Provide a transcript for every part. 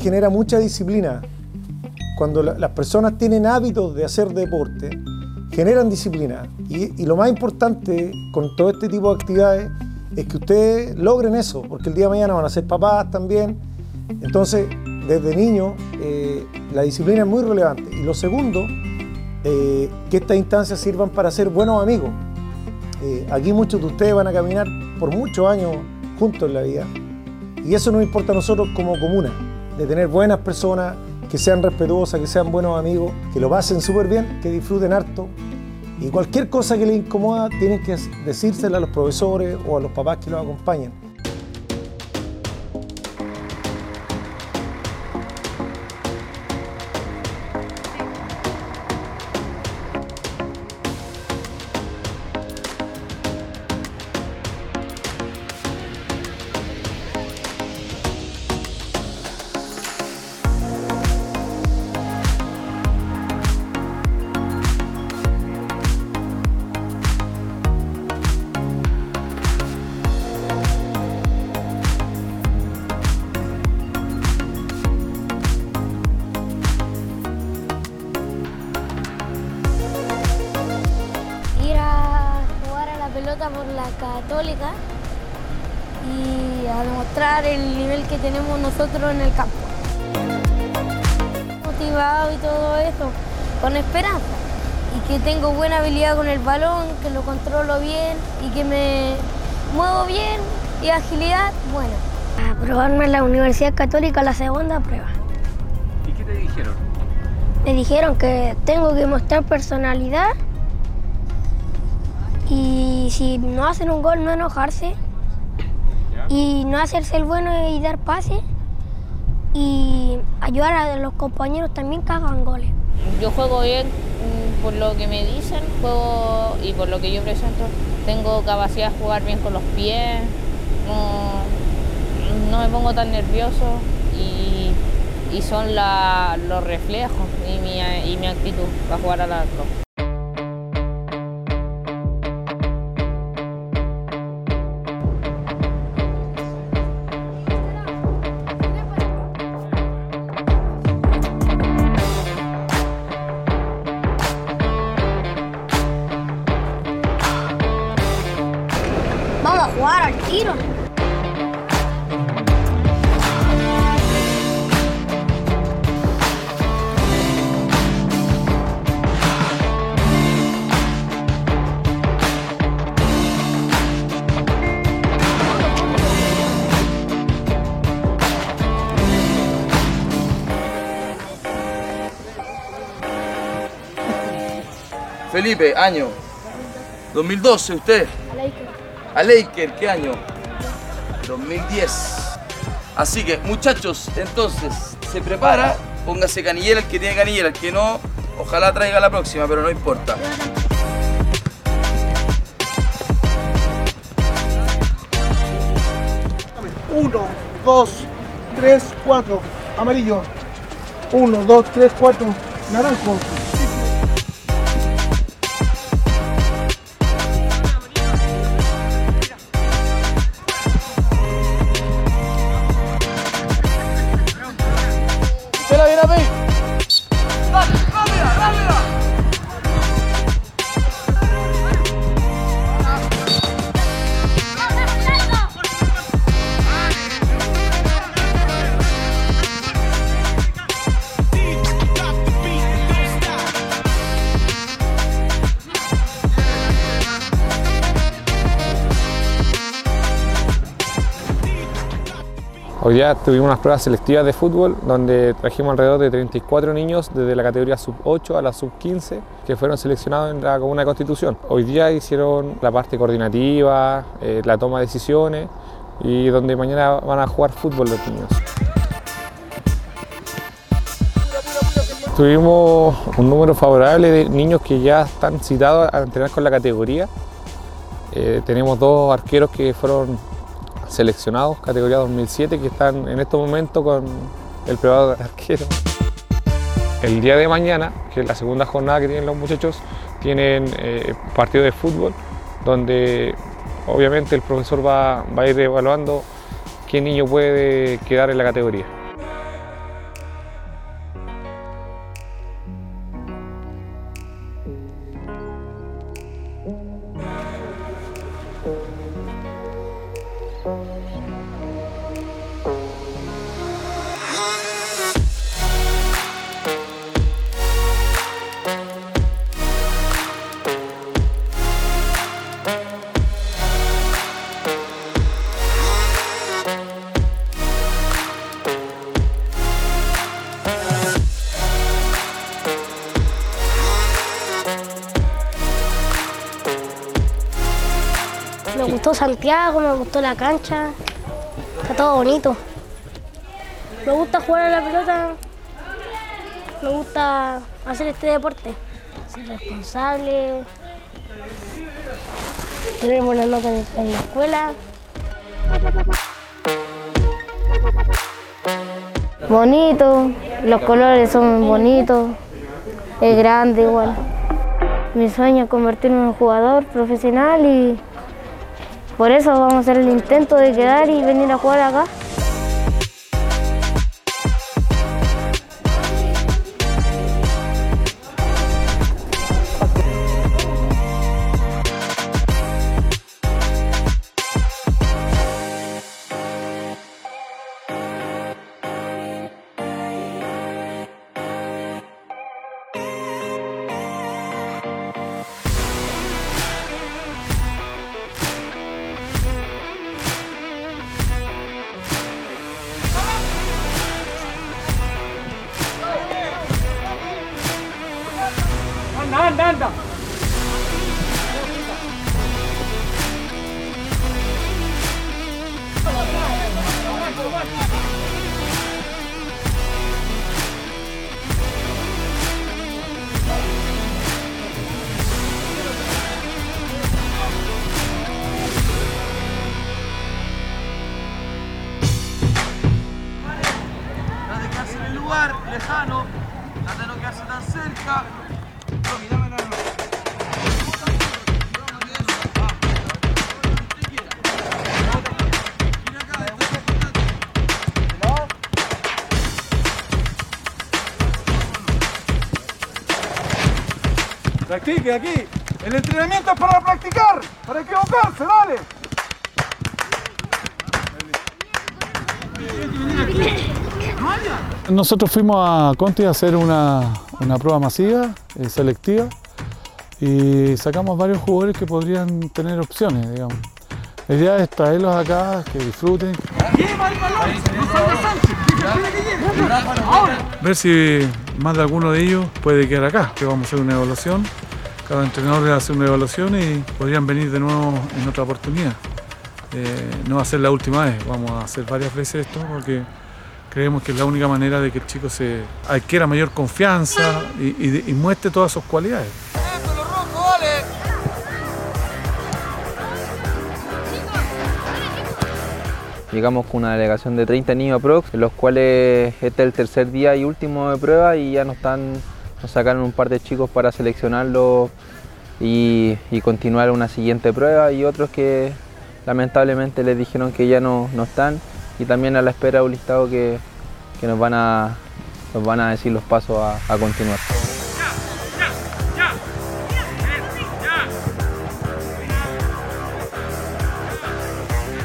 genera mucha disciplina. Cuando las personas tienen hábitos de hacer deporte, generan disciplina. Y, lo más importante con todo este tipo de actividades es que ustedes logren eso, porque el día de mañana van a ser papás también. Entonces, desde niño, eh, la disciplina es muy relevante. Y lo segundo, eh, que estas instancias sirvan para ser buenos amigos. Eh, aquí muchos de ustedes van a caminar por muchos años juntos en la vida. Y eso nos importa a nosotros como comuna, de tener buenas personas, que sean respetuosas, que sean buenos amigos, que lo pasen súper bien, que disfruten harto. Y cualquier cosa que les incomoda, tienen que decírsela a los profesores o a los papás que los acompañan. Por la católica y a demostrar el nivel que tenemos nosotros en el campo. Motivado y todo eso, con esperanza. Y que tengo buena habilidad con el balón, que lo controlo bien y que me muevo bien y agilidad buena. A probarme en la Universidad Católica la segunda prueba. ¿Y qué te dijeron? Me dijeron que tengo que mostrar personalidad y si no hacen un gol, no enojarse. Y no hacerse el bueno y dar pase. Y ayudar a los compañeros también que hagan goles. Yo juego bien mm, por lo que me dicen juego y por lo que yo presento. Tengo capacidad de jugar bien con los pies. No, me pongo tan nervioso y, son los reflejos y mi, y mi actitud para jugar al arco. Felipe, año 2012, usted. A Laker, ¿qué año? 2010. Así que, muchachos, entonces, se prepara, póngase canillera el que tiene canillera, el que no, ojalá traiga la próxima, pero no importa. Uno, dos, tres, cuatro, amarillo. Uno, dos, tres, cuatro, naranjo. Hoy día tuvimos unas pruebas selectivas de fútbol donde trajimos alrededor de 34 niños desde la categoría sub 8 a la sub 15 que fueron seleccionados en la Comuna de Constitución. Hoy día hicieron la parte coordinativa, eh, la toma de decisiones y donde mañana van a jugar fútbol los niños. Tuvimos un número favorable de niños que ya están citados a entrenar con la categoría. Eh, tenemos dos arqueros que fueron seleccionados, categoría 2007, que están en estos momentos con el privado de arquero. El día de mañana, que es la segunda jornada que tienen los muchachos, tienen eh, partido de fútbol, donde obviamente el profesor va, va a ir evaluando qué niño puede quedar en la categoría. Santiago, me gustó la cancha, está todo bonito. Me gusta jugar a la pelota, me gusta hacer este deporte, ser responsable, tener buenas notas en la escuela. Bonito, los colores son bonitos, es grande igual. Mi sueño es convertirme en un jugador profesional y por eso vamos a hacer el intento de quedar y venir a jugar acá. Lejano. Trata de no quedarse tan cerca. La mano. Practique aquí. El entrenamiento es para practicar, para equivocarse, dale. Nosotros fuimos a Conti a hacer una, una prueba masiva, eh, selectiva, y sacamos varios jugadores que podrían tener opciones, digamos. La idea es traerlos acá, que disfruten. Ver si más de alguno de ellos puede quedar acá, que vamos a hacer una evaluación. Cada entrenador le hace una evaluación y podrían venir de nuevo en otra oportunidad. Eh, no va a ser la última vez, vamos a hacer varias veces esto porque creemos que es la única manera de que el chico se adquiera mayor confianza y, muestre todas sus cualidades. Llegamos con una delegación de 30 niños aprox, los cuales este es el tercer día y último de prueba y ya nos están, nos sacaron un par de chicos para seleccionarlos y, y continuar una siguiente prueba y otros que lamentablemente les dijeron que ya no, no están y también a la espera de un listado que, que nos, van a, nos van a decir los pasos a, a continuar.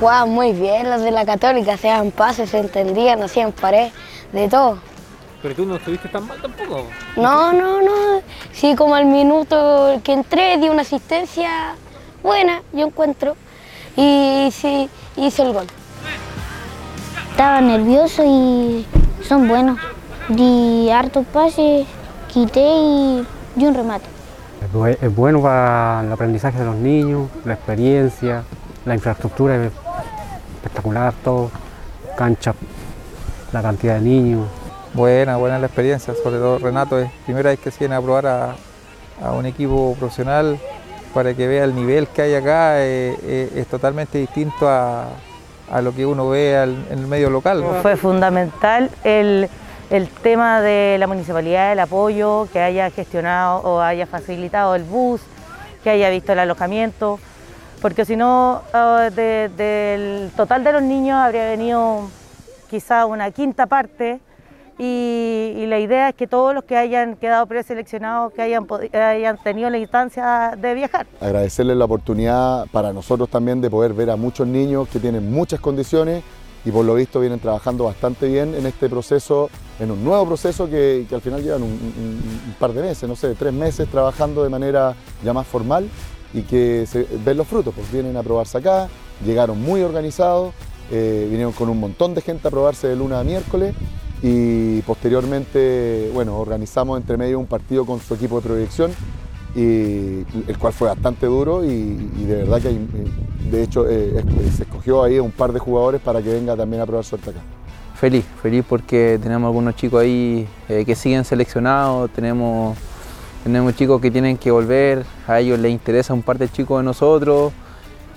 Jugaban muy bien los de la Católica, hacían pases, se entendían, hacían pared, de todo. Pero tú no estuviste tan mal tampoco. No, no, no. Sí, como al minuto que entré, di una asistencia buena, yo encuentro, y sí, hice el gol. Estaba nervioso y son buenos. Di hartos pases, quité y di un remate. Es bue- Es bueno para el aprendizaje de los niños, la experiencia, la infraestructura es espectacular, todo, cancha, la cantidad de niños. Buena, buena la experiencia, sobre todo Renato, es primera vez que se viene a probar a, a un equipo profesional para que vea el nivel que hay acá, eh, eh, es totalmente distinto a, a lo que uno ve en el medio local. Fue fundamental el, el tema de la municipalidad, el apoyo, que haya gestionado o haya facilitado el bus, que haya visto el alojamiento, porque si no, ah, de- del total de los niños habría venido quizá una quinta parte y, la idea es que todos los que hayan quedado preseleccionados, que hayan, tenido la instancia de viajar. agradecerles la oportunidad para nosotros también de poder ver a muchos niños que tienen muchas condiciones y por lo visto vienen trabajando bastante bien en este proceso, en un nuevo proceso que, al final llevan un par de meses, no sé, tres meses trabajando de manera ya más formal y que se ven los frutos, pues vienen a probarse acá, llegaron muy organizados, eh, vinieron con un montón de gente a probarse de lunes a miércoles y posteriormente, bueno, organizamos entre medio un partido con su equipo de proyección y el cual fue bastante duro y, de verdad que de hecho eh, se escogió ahí un par de jugadores para que venga también a probar suerte acá. Feliz, feliz porque tenemos algunos chicos ahí eh, que siguen seleccionados, tenemos, tenemos chicos que tienen que volver, a ellos les interesa un par de chicos de nosotros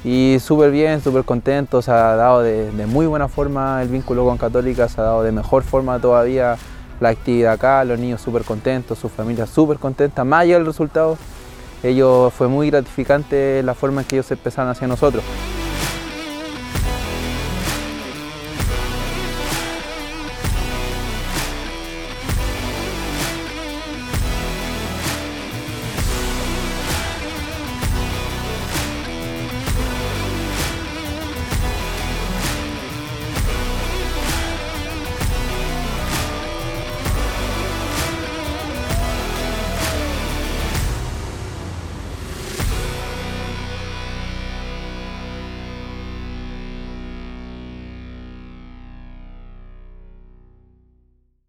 y súper bien, súper contentos, se ha dado de, de, muy buena forma el vínculo con Católica, se ha dado de mejor forma todavía la actividad acá, los niños súper contentos, sus familias súper contentas, más allá del resultado, ellos fue muy gratificante la forma en que ellos empezaron hacia nosotros.